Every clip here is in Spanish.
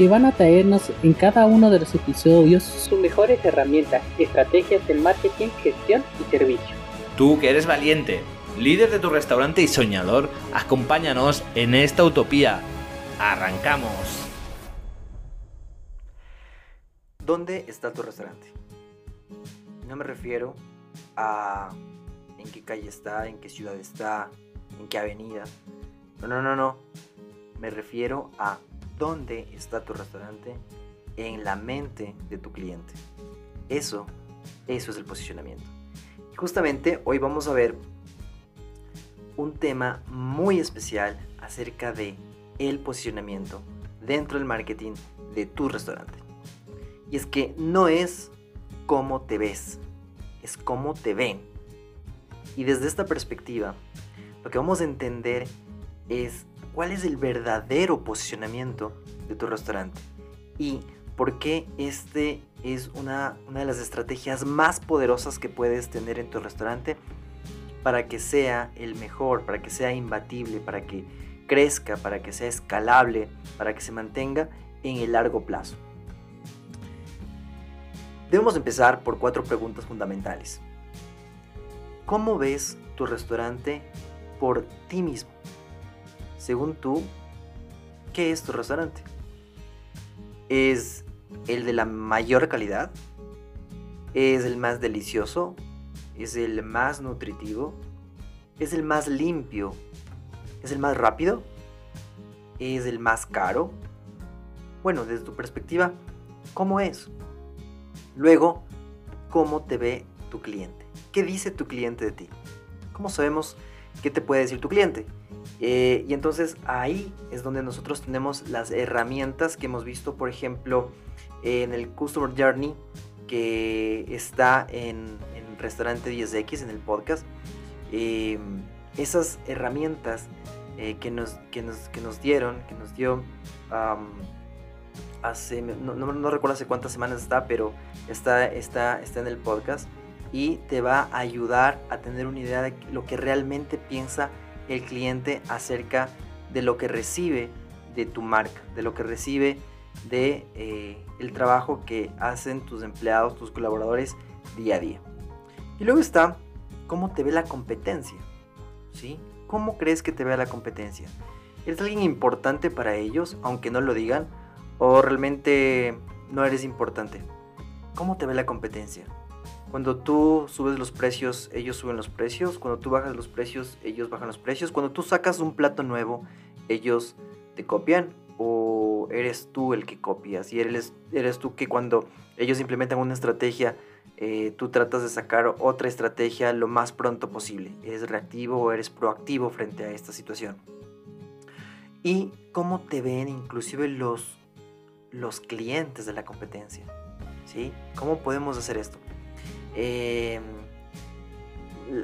que van a traernos en cada uno de los episodios sus mejores herramientas, estrategias de marketing, gestión y servicio. Tú que eres valiente, líder de tu restaurante y soñador, acompáñanos en esta utopía. ¡Arrancamos! ¿Dónde está tu restaurante? No me refiero a en qué calle está, en qué ciudad está, en qué avenida. No, no, no, no. Me refiero a dónde está tu restaurante en la mente de tu cliente. Eso, eso es el posicionamiento. Justamente hoy vamos a ver un tema muy especial acerca de el posicionamiento dentro del marketing de tu restaurante. Y es que no es cómo te ves, es cómo te ven. Y desde esta perspectiva, lo que vamos a entender es cuál es el verdadero posicionamiento de tu restaurante y por qué este es una, una de las estrategias más poderosas que puedes tener en tu restaurante para que sea el mejor, para que sea imbatible, para que crezca, para que sea escalable, para que se mantenga en el largo plazo. Debemos empezar por cuatro preguntas fundamentales. ¿Cómo ves tu restaurante por ti mismo? Según tú, ¿qué es tu restaurante? ¿Es el de la mayor calidad? ¿Es el más delicioso? ¿Es el más nutritivo? ¿Es el más limpio? ¿Es el más rápido? ¿Es el más caro? Bueno, desde tu perspectiva, ¿cómo es? Luego, ¿cómo te ve tu cliente? ¿Qué dice tu cliente de ti? ¿Cómo sabemos qué te puede decir tu cliente? Eh, y entonces ahí es donde nosotros tenemos las herramientas que hemos visto, por ejemplo, en el Customer Journey que está en, en Restaurante 10X, en el podcast. Eh, esas herramientas eh, que, nos, que, nos, que, nos, dieron, que nos dio hace, no, no, no, recuerdo hace cuántas semanas está, pero está, está, está en el podcast y te va a ayudar a tener una idea de lo que realmente piensa el cliente acerca de lo que recibe de tu marca, de lo que recibe de eh, el trabajo que hacen tus empleados, tus colaboradores día a día. Y luego está cómo te ve la competencia, ¿sí? ¿Cómo crees que te ve la competencia? ¿Eres alguien importante para ellos, aunque no lo digan? ¿O realmente no eres importante? ¿Cómo te ve la competencia? Cuando tú subes los precios, ellos suben los precios. Cuando tú bajas los precios, ellos bajan los precios. Cuando tú sacas un plato nuevo, ellos te copian. O eres tú el que copias. Y eres, eres tú que cuando ellos implementan una estrategia, eh, tú tratas de sacar otra estrategia lo más pronto posible. ¿Eres reactivo o eres proactivo frente a esta situación? Y cómo te ven inclusive los, los clientes de la competencia. ¿Sí? ¿Cómo podemos hacer esto? Em,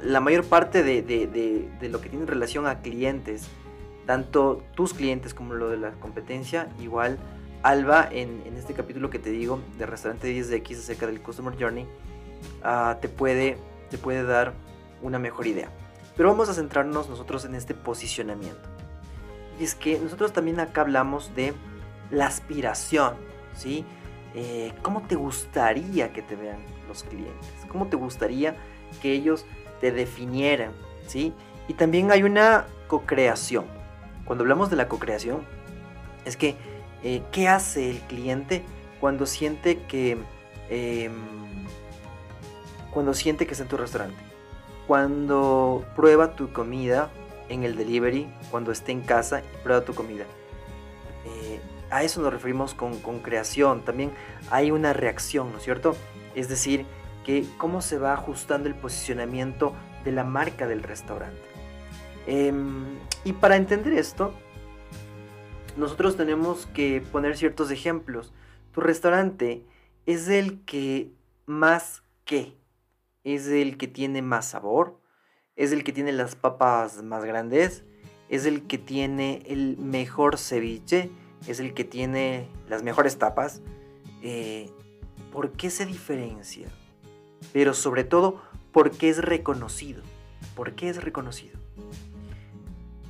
la mayor parte de, lo que tiene relación a clientes, tanto tus clientes como lo de la competencia, igual Alba en, este capítulo que te digo de Restaurante 10X acerca del Customer Journey, ah, te, puede, te puede dar una mejor idea. Pero vamos a centrarnos nosotros en este posicionamiento. Y es que nosotros también acá hablamos de la aspiración, ¿sí? Eh, ¿Cómo te gustaría que te vean los clientes? ¿Cómo te gustaría que ellos te definieran? ¿sí? Y también hay una co-creación. Cuando hablamos de la co-creación, es que, eh, ¿qué hace el cliente cuando siente que... Em, cuando siente que está en tu restaurante? Cuando prueba tu comida en el delivery, cuando esté en casa y prueba tu comida. Eh, a eso nos referimos con, con, creación. También hay una reacción, ¿no es cierto? Es decir, cómo se va ajustando el posicionamiento de la marca del restaurante. Em, y para entender esto, nosotros tenemos que poner ciertos ejemplos. Tu restaurante es el que más que es el que tiene más sabor, es el que tiene las papas más grandes, es el que tiene el mejor ceviche, es el que tiene las mejores tapas. Eh, ¿Por qué se diferencia? Pero sobre todo, ¿por qué es reconocido? ¿Por qué es reconocido?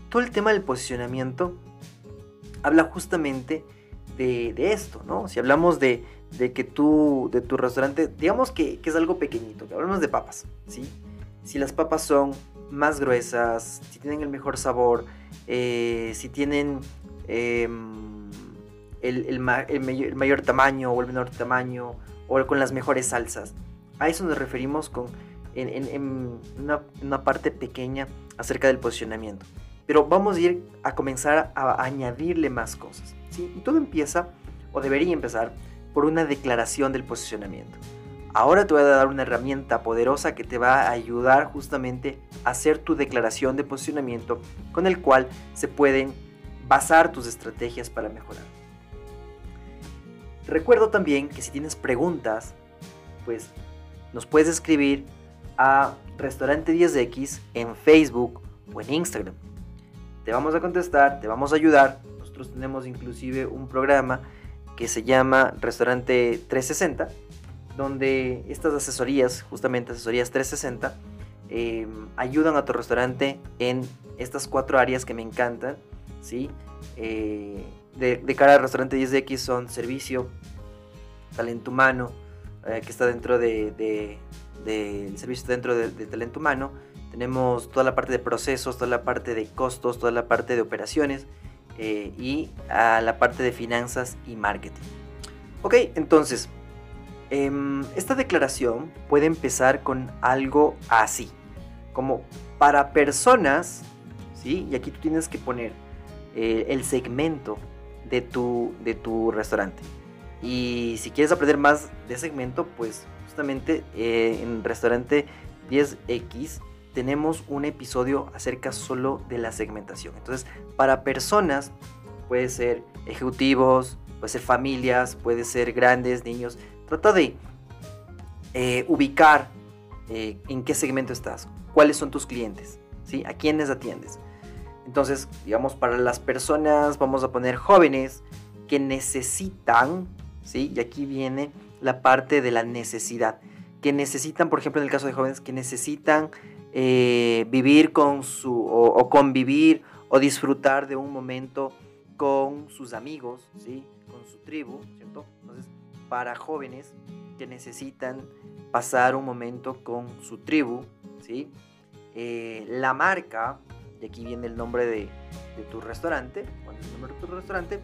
Todo el tema del posicionamiento habla justamente de, esto, ¿no? Si hablamos de, que tú, de tu restaurante, digamos que, es algo pequeñito, que hablamos de papas, ¿sí? Si las papas son más gruesas, si tienen el mejor sabor, eh, si tienen em, el, mayor, tamaño o el menor tamaño, o con las mejores salsas. A eso nos referimos con, en, una, una, parte pequeña acerca del posicionamiento. Pero vamos a ir a comenzar a añadirle más cosas. ¿sí? Y todo empieza, o debería empezar, por una declaración del posicionamiento. Ahora te voy a dar una herramienta poderosa que te va a ayudar justamente a hacer tu declaración de posicionamiento con el cual se pueden basar tus estrategias para mejorar. Recuerdo también que si tienes preguntas, pues nos puedes escribir a Restaurante 10X en Facebook o en Instagram. Te vamos a contestar, te vamos a ayudar. Nosotros tenemos inclusive un programa que se llama Restaurante 360 donde estas asesorías, justamente asesorías 360, em, ayudan a tu restaurante en estas cuatro áreas que me encantan, ¿sí? Eh, de, cara al restaurante 10X son servicio, talento humano, eh, que está dentro de, del servicio dentro de, talento humano. Tenemos toda la parte de procesos, toda la parte de costos, toda la parte de operaciones eh, y a la parte de finanzas y marketing. Ok, entonces, Em, esta declaración puede empezar con algo así, como para personas, ¿sí? Y aquí tú tienes que poner eh, el segmento de tu, de tu restaurante. Y si quieres aprender más de segmento, pues justamente eh, en restaurante 10X tenemos un episodio acerca solo de la segmentación. Entonces, para personas, puede ser ejecutivos, puede ser familias, puede ser grandes, niños. Trata de eh, ubicar eh, en qué segmento estás, cuáles son tus clientes, ¿sí? a quiénes atiendes. Entonces, digamos, para las personas, vamos a poner jóvenes que necesitan, ¿sí? y aquí viene la parte de la necesidad, que necesitan, por ejemplo, en el caso de jóvenes, que necesitan eh, vivir con su, o, convivir o disfrutar de un momento con sus amigos, ¿sí? con su tribu, ¿cierto? Entonces, para jóvenes que necesitan pasar un momento con su tribu, ¿sí? Eh, la marca, y aquí viene el nombre de, tu restaurante, cuando es el nombre de tu restaurante,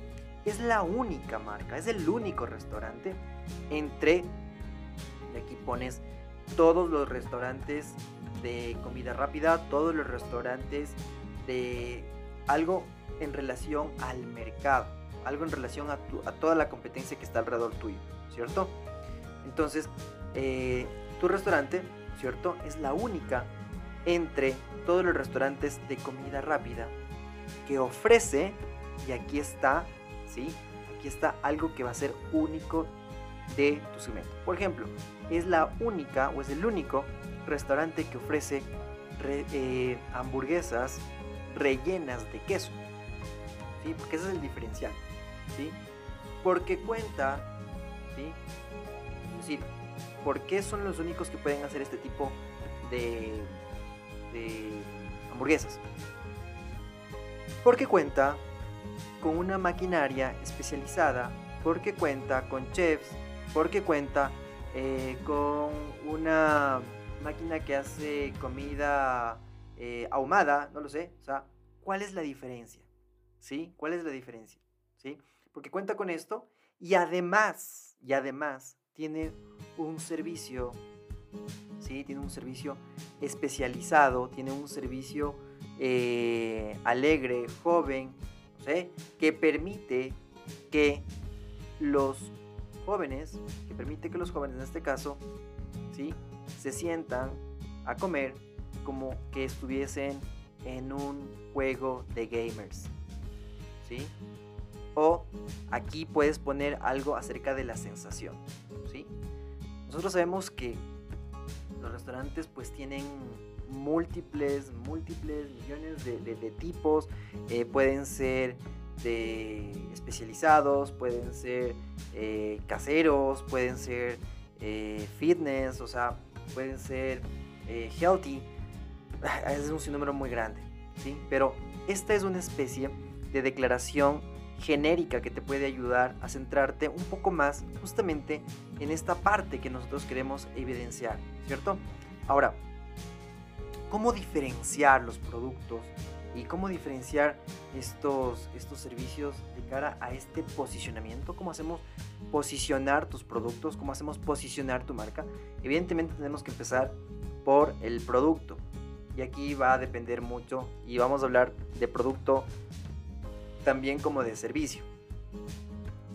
es la única marca, es el único restaurante entre, y aquí pones todos los restaurantes de comida rápida, todos los restaurantes de algo en relación al mercado, algo en relación a, a toda la competencia que está alrededor tuyo. ¿cierto? Entonces, eh, tu restaurante, ¿cierto? Es la única entre todos los restaurantes de comida rápida que ofrece, y aquí está, ¿sí? Aquí está algo que va a ser único de tu segmento. Por ejemplo, es la única o es el único restaurante que ofrece eh, hamburguesas rellenas de queso. ¿Sí? Porque ese es el diferencial. ¿sí? Porque cuenta es decir, ¿por qué son los únicos que pueden hacer este tipo de, hamburguesas? Porque cuenta con una maquinaria especializada, porque cuenta con chefs, porque cuenta eh, con una máquina que hace comida eh, ahumada, no lo sé, o sea, ¿cuál es la diferencia? ¿Sí? ¿Cuál es la diferencia? ¿Sí? Porque cuenta con esto y además y además tiene un servicio, ¿sí? Tiene un servicio especializado, tiene un servicio eh, alegre, joven, Que permite que los jóvenes, que permite que los jóvenes en este caso, ¿sí? Se sientan a comer como que estuviesen en un juego de gamers, ¿sí? O aquí puedes poner algo acerca de la sensación. ¿sí? Nosotros sabemos que los restaurantes pues tienen múltiples, múltiples millones de, tipos, eh, pueden ser de especializados, pueden ser eh, caseros, pueden ser eh, fitness, o sea, pueden ser healthy, es un sinnúmero muy grande, ¿sí? Pero esta es una especie de declaración genérica que te puede ayudar a centrarte un poco más justamente en esta parte que nosotros queremos evidenciar, ¿cierto? Ahora, ¿cómo diferenciar los productos y cómo diferenciar estos, estos servicios de cara a este posicionamiento? ¿Cómo hacemos posicionar tus productos? ¿Cómo hacemos posicionar tu marca? Evidentemente tenemos que empezar por el producto. Y aquí va a depender mucho y vamos a hablar de producto también como de servicio.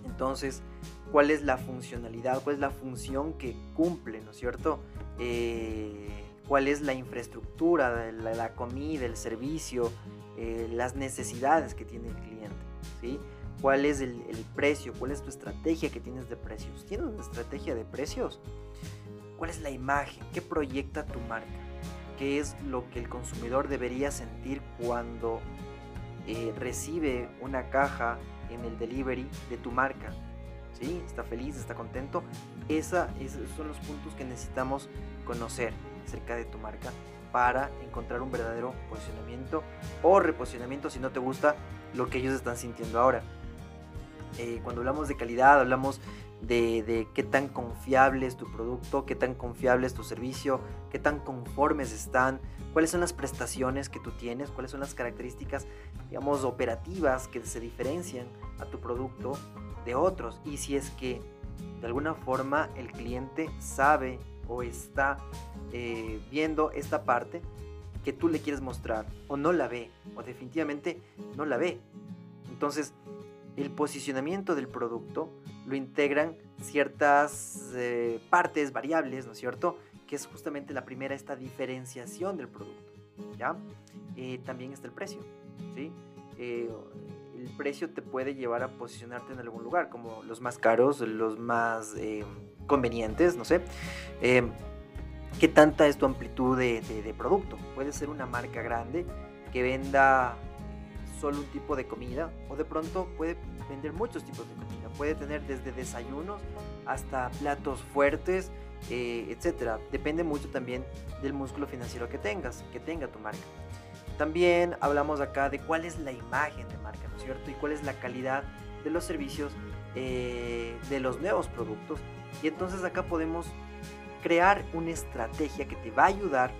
Entonces, ¿cuál es la funcionalidad? ¿Cuál es la función que cumple, ¿no es cierto? Eh, ¿Cuál es la infraestructura, la, la comida, el servicio, eh, las necesidades que tiene el cliente? ¿sí? ¿Cuál es el, el precio? ¿Cuál es tu estrategia que tienes de precios? ¿Tienes una estrategia de precios? ¿Cuál es la imagen? ¿Qué proyecta tu marca? ¿Qué es lo que el consumidor debería sentir cuando eh, recibe una caja en el delivery de tu marca? ¿Sí? ¿Está feliz? ¿Está contento? Esa, esos son los puntos que necesitamos conocer acerca de tu marca para encontrar un verdadero posicionamiento o reposicionamiento si no te gusta lo que ellos están sintiendo ahora. Eh, cuando hablamos de calidad, hablamos de, de, qué tan confiable es tu producto, qué tan confiable es tu servicio, qué tan conformes están, cuáles son las prestaciones que tú tienes, cuáles son las características, digamos, operativas que se diferencian a tu producto de otros. Y si es que de alguna forma el cliente sabe o está eh, viendo esta parte que tú le quieres mostrar o no la ve o definitivamente no la ve. Entonces, el posicionamiento del producto lo integran ciertas eh, partes, variables, ¿no es cierto? Que es justamente la primera, esta diferenciación del producto, ¿ya? Eh, también está el precio, ¿sí? Eh, el precio te puede llevar a posicionarte en algún lugar, como los más caros, los más convenientes, no sé. ¿Qué tanta es tu amplitud de, producto? Puede ser una marca grande que venda solo un tipo de comida o de pronto puede vender muchos tipos de comida. Puede tener desde desayunos hasta platos fuertes, eh, etcétera. Depende mucho también del músculo financiero que tengas, que tenga tu marca. También hablamos acá de cuál es la imagen de marca, ¿no es cierto? Y cuál es la calidad de los servicios eh, de los nuevos productos. Y entonces acá podemos crear una estrategia que te va a ayudar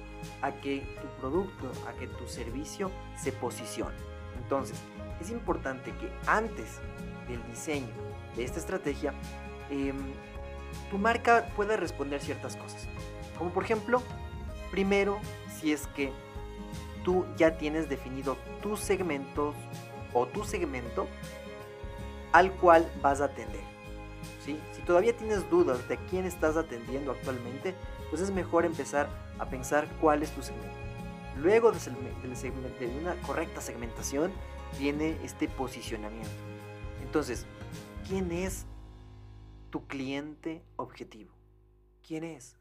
a que tu producto, a que tu servicio se posicione. Entonces, es importante que antes del diseño de esta estrategia, eh, tu marca pueda responder ciertas cosas. Como por ejemplo, primero, si es que tú ya tienes definido tus segmentos o tu segmento al cual vas a atender. Si todavía tienes dudas de quién estás atendiendo actualmente, pues es mejor empezar a pensar cuál es tu segmento. Luego de, de una correcta segmentación viene este posicionamiento. Entonces, ¿quién es tu cliente objetivo? ¿Quién es?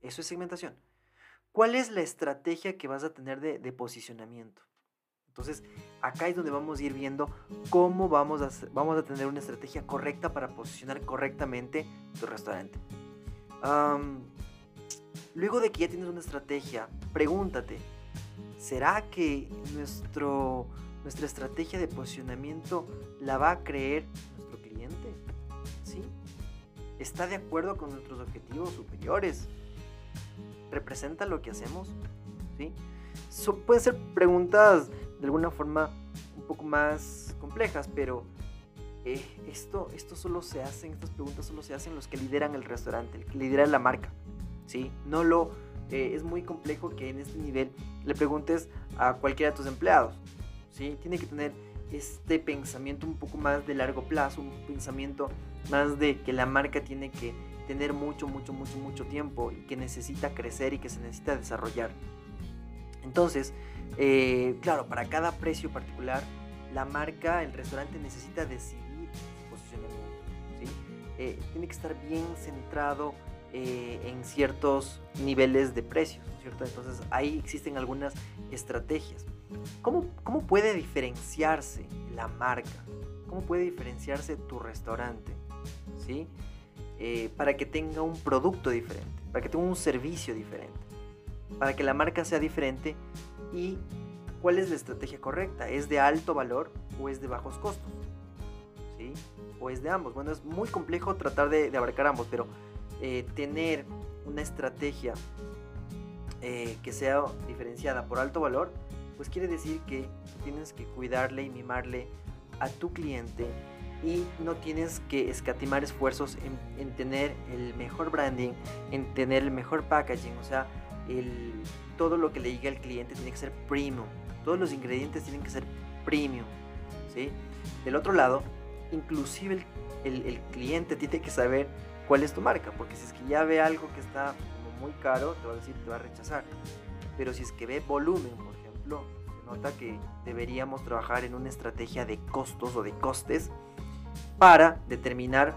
Eso es segmentación. ¿Cuál es la estrategia que vas a tener de posicionamiento? Entonces, acá es donde vamos a ir viendo cómo vamos a, vamos a tener una estrategia correcta para posicionar correctamente tu restaurante. Luego de que ya tienes una estrategia, pregúntate, ¿será que nuestro, nuestra estrategia de posicionamiento la va a creer nuestro cliente? ¿Sí? ¿Está de acuerdo con nuestros objetivos superiores? ¿Representa lo que hacemos? ¿Sí? So, pueden ser preguntas de alguna forma un poco más complejas, pero eh, esto, esto solo se hacen, estas preguntas solo se hacen los que lideran el restaurante, el que lidera la marca. ¿sí? No lo, eh, es muy complejo que en este nivel le preguntes a cualquiera de tus empleados. ¿sí? Tiene que tener este pensamiento un poco más de largo plazo, un pensamiento más de que la marca tiene que tener mucho, mucho, mucho, mucho tiempo y que necesita crecer y que se necesita desarrollar. Entonces, eh, claro, para cada precio particular, la marca, el restaurante necesita decidir su posicionamiento. ¿sí? Eh, tiene que estar bien centrado eh, en ciertos niveles de precios, ¿cierto? Entonces ahí existen algunas estrategias. ¿Cómo, ¿Cómo puede diferenciarse la marca? ¿Cómo puede diferenciarse tu restaurante? ¿Sí? Eh, para que tenga un producto diferente, para que tenga un servicio diferente, para que la marca sea diferente y cuál es la estrategia correcta. ¿Es de alto valor o es de bajos costos? ¿Sí? ¿O es de ambos? Bueno, es muy complejo tratar de, abarcar ambos, pero eh, tener una estrategia eh, que sea diferenciada por alto valor, pues quiere decir que tienes que cuidarle y mimarle a tu cliente y no tienes que escatimar esfuerzos en, en, tener el mejor branding, en tener el mejor packaging, o sea, el, todo lo que le llegue al cliente tiene que ser premium, todos los ingredientes tienen que ser premium, ¿sí? Del otro lado, inclusive el, el, cliente tiene que saber cuál es tu marca, porque si es que ya ve algo que está muy caro, te va a decir, te va a rechazar. Pero si es que ve volumen, por ejemplo, se nota que deberíamos trabajar en una estrategia de costos o de costes para determinar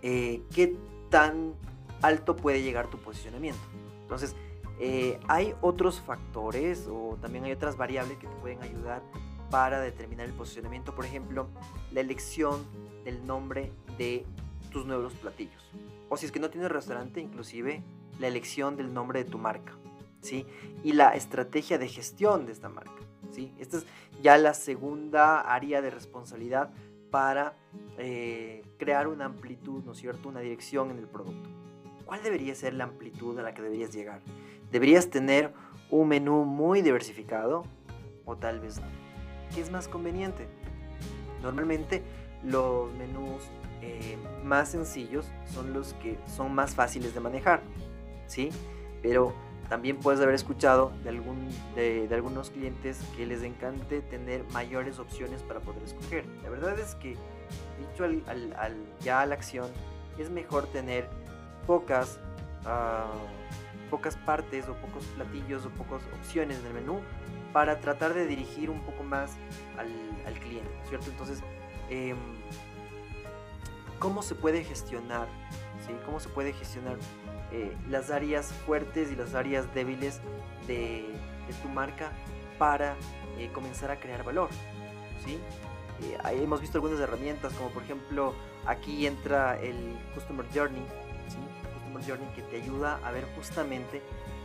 eh, qué tan alto puede llegar tu posicionamiento. Entonces, eh, hay otros factores o también hay otras variables que te pueden ayudar para determinar el posicionamiento. Por ejemplo, la elección del nombre de tus nuevos platillos. O si es que no tienes restaurante, inclusive la elección del nombre de tu marca. ¿sí? Y la estrategia de gestión de esta marca. ¿sí? Esta es ya la segunda área de responsabilidad para eh, crear una amplitud, ¿no es cierto? Una dirección en el producto. ¿Cuál debería ser la amplitud a la que deberías llegar? ¿Deberías tener un menú muy diversificado? O tal vez no. ¿Qué es más conveniente? Normalmente los menús eh, más sencillos son los que son más fáciles de manejar, ¿sí? Pero también puedes haber escuchado de, algún, de, algunos clientes que les encante tener mayores opciones para poder escoger. La verdad es que, dicho al, ya a la acción, es mejor tener pocas, ah, pocas partes o pocos platillos o pocas opciones en el menú para tratar de dirigir un poco más al, cliente, ¿cierto? Entonces, em, ¿cómo se puede gestionar? ¿sí? ¿Cómo se puede gestionar eh, las áreas fuertes y las áreas débiles de, tu marca para eh, comenzar a crear valor. ¿sí? Eh, hemos visto algunas herramientas como por ejemplo aquí entra el Customer Journey, Journey que te ayuda a ver justamente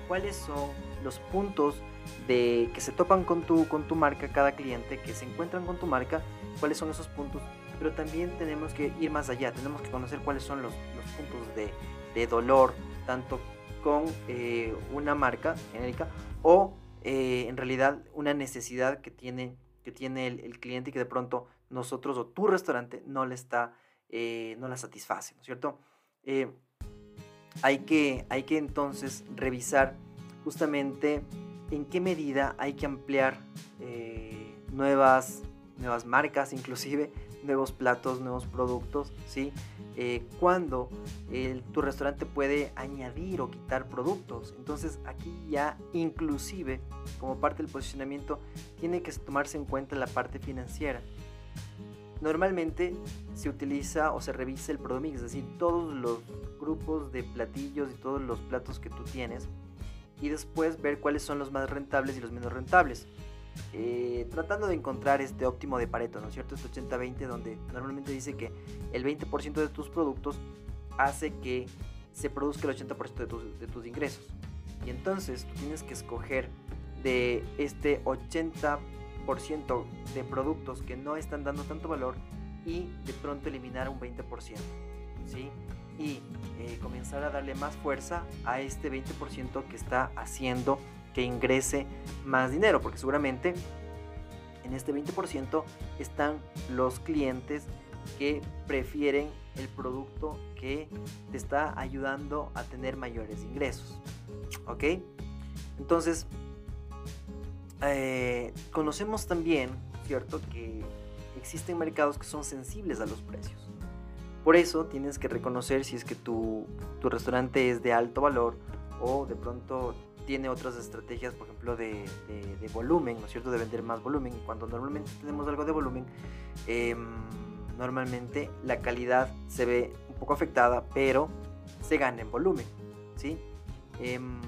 cuáles son los puntos de que se topan con tu, con tu marca cada cliente, que se encuentran con tu marca, cuáles son esos puntos, pero también tenemos que ir más allá, tenemos que conocer cuáles son los, los puntos de, de dolor, tanto con eh, una marca genérica o eh, en realidad una necesidad que tiene, que tiene el, cliente y que de pronto nosotros o tu restaurante no le está, eh, no la satisface, ¿no es cierto? Hay, que, hay que entonces revisar justamente en qué medida hay que ampliar nuevas, nuevas marcas inclusive nuevos platos, nuevos productos, ¿sí? Eh, cuando tu restaurante puede añadir o quitar productos. Entonces aquí ya inclusive como parte del posicionamiento tiene que tomarse en cuenta la parte financiera. Normalmente se utiliza o se revisa el Prodmix, es decir, todos los grupos de platillos y todos los platos que tú tienes y después ver cuáles son los más rentables y los menos rentables. Eh, tratando de encontrar este óptimo de Pareto, ¿no es cierto? Este 80-20 donde normalmente dice que el 20% de tus productos hace que se produzca el 80% de tus, de tus ingresos. Y entonces tú tienes que escoger de este 80% de productos que no están dando tanto valor y de pronto eliminar un 20%. ¿sí? Y eh, comenzar a darle más fuerza a este 20% que está haciendo que ingrese más dinero, porque seguramente en este 20% están los clientes que prefieren el producto que te está ayudando a tener mayores ingresos. ¿Ok? Entonces, eh, conocemos también, ¿cierto?, que existen mercados que son sensibles a los precios. Por eso tienes que reconocer si es que tu, tu restaurante es de alto valor o de pronto tiene otras estrategias, por ejemplo, de, volumen, ¿no es cierto? De vender más volumen. Cuando normalmente tenemos algo de volumen, em, normalmente la calidad se ve un poco afectada, pero se gana en volumen. ¿sí? Em,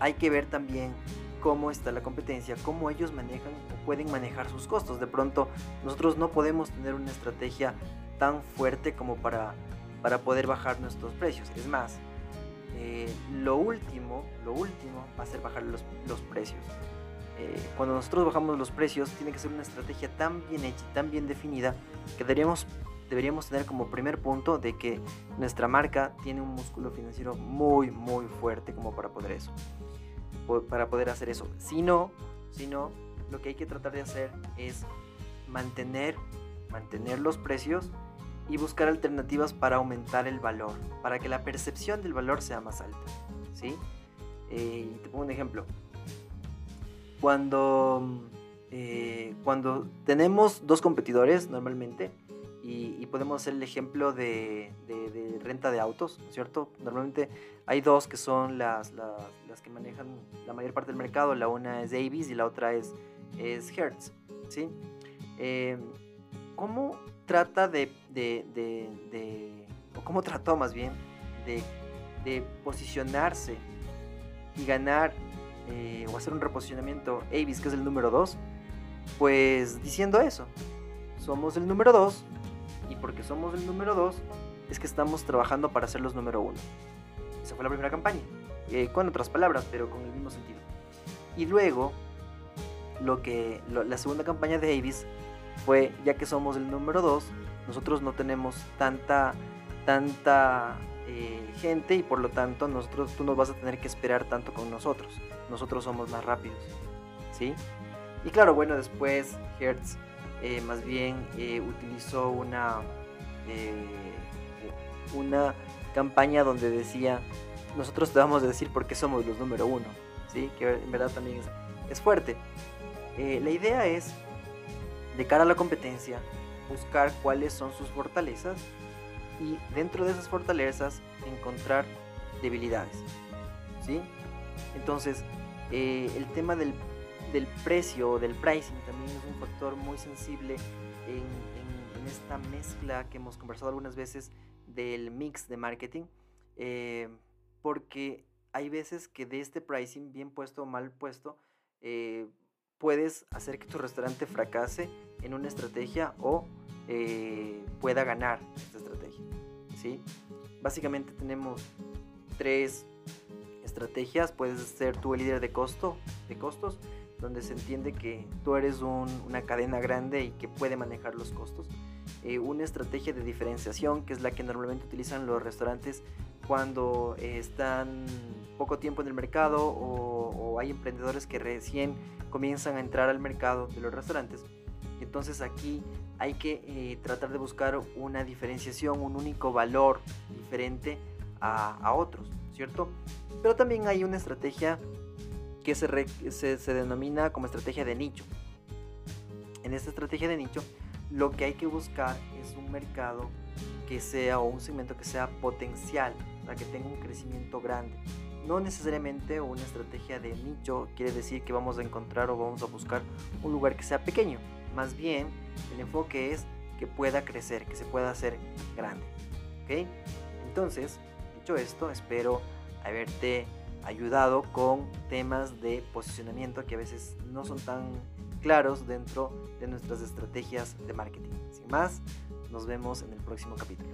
hay que ver también cómo está la competencia, cómo ellos manejan o pueden manejar sus costos. De pronto, nosotros no podemos tener una estrategia tan fuerte como para, para poder bajar nuestros precios. Es más, eh, lo último, lo último va a ser bajar los, los precios. Eh, cuando nosotros bajamos los precios, tiene que ser una estrategia tan bien hecha tan bien definida que deberíamos, deberíamos tener como primer punto de que nuestra marca tiene un músculo financiero muy, muy fuerte como para poder eso. Para poder hacer eso. Si no, si no, lo que hay que tratar de hacer es mantener, mantener los precios y buscar alternativas para aumentar el valor, para que la percepción del valor sea más alta. ¿sí? Eh, te pongo un ejemplo. Cuando, eh, cuando tenemos dos competidores normalmente, y, podemos hacer el ejemplo de, renta de autos, ¿cierto? Normalmente hay dos que son las, que manejan la mayor parte del mercado, la una es Davis y la otra es, Hertz, ¿sí? Eh, ¿Cómo trata de, o cómo trató más bien, de, posicionarse y ganar eh, o hacer un reposicionamiento Avis, que es el número 2, pues diciendo eso, somos el número 2 y porque somos el número 2 es que estamos trabajando para ser los número 1. Esa fue la primera campaña, eh, con otras palabras, pero con el mismo sentido. Y luego, lo que, la segunda campaña de Avis fue, ya que somos el número 2, nosotros no tenemos tanta, tanta eh, gente y por lo tanto nosotros, tú no vas a tener que esperar tanto con nosotros. Nosotros somos más rápidos. ¿Sí? Y claro, bueno, después Hertz eh, más bien eh, utilizó una, una campaña donde decía, nosotros te vamos a decir por qué somos los número uno. ¿Sí? Que en verdad también es, es fuerte. la idea es de cara a la competencia, buscar cuáles son sus fortalezas y dentro de esas fortalezas encontrar debilidades. ¿sí? Entonces, eh, el tema del, del precio, del pricing, también es un factor muy sensible en, esta mezcla que hemos conversado algunas veces del mix de marketing, eh, porque hay veces que de este pricing, bien puesto o mal puesto, eh, puedes hacer que tu restaurante fracase en una estrategia o eh, pueda ganar esta estrategia. ¿sí? Básicamente tenemos tres estrategias. Puedes ser tú el líder de costo, de costos, donde se entiende que tú eres una cadena grande y que puede manejar los costos. Eh, una estrategia de diferenciación, que es la que normalmente utilizan los restaurantes cuando están poco tiempo en el mercado o, hay emprendedores que recién comienzan a entrar al mercado de los restaurantes. Entonces aquí hay que eh, tratar de buscar una diferenciación, un único valor diferente a, otros, ¿cierto? Pero también hay una estrategia que se, se denomina como estrategia de nicho. En esta estrategia de nicho lo que hay que buscar es un mercado que sea o un segmento que sea potencial, para que tenga un crecimiento grande. No necesariamente una estrategia de nicho quiere decir que vamos a encontrar o vamos a buscar un lugar que sea pequeño. Más bien, el enfoque es que pueda crecer, que se pueda hacer grande. ¿Ok? Entonces, dicho esto, espero haberte ayudado con temas de posicionamiento que a veces no son tan claros dentro de nuestras estrategias de marketing. Sin más, nos vemos en el próximo capítulo.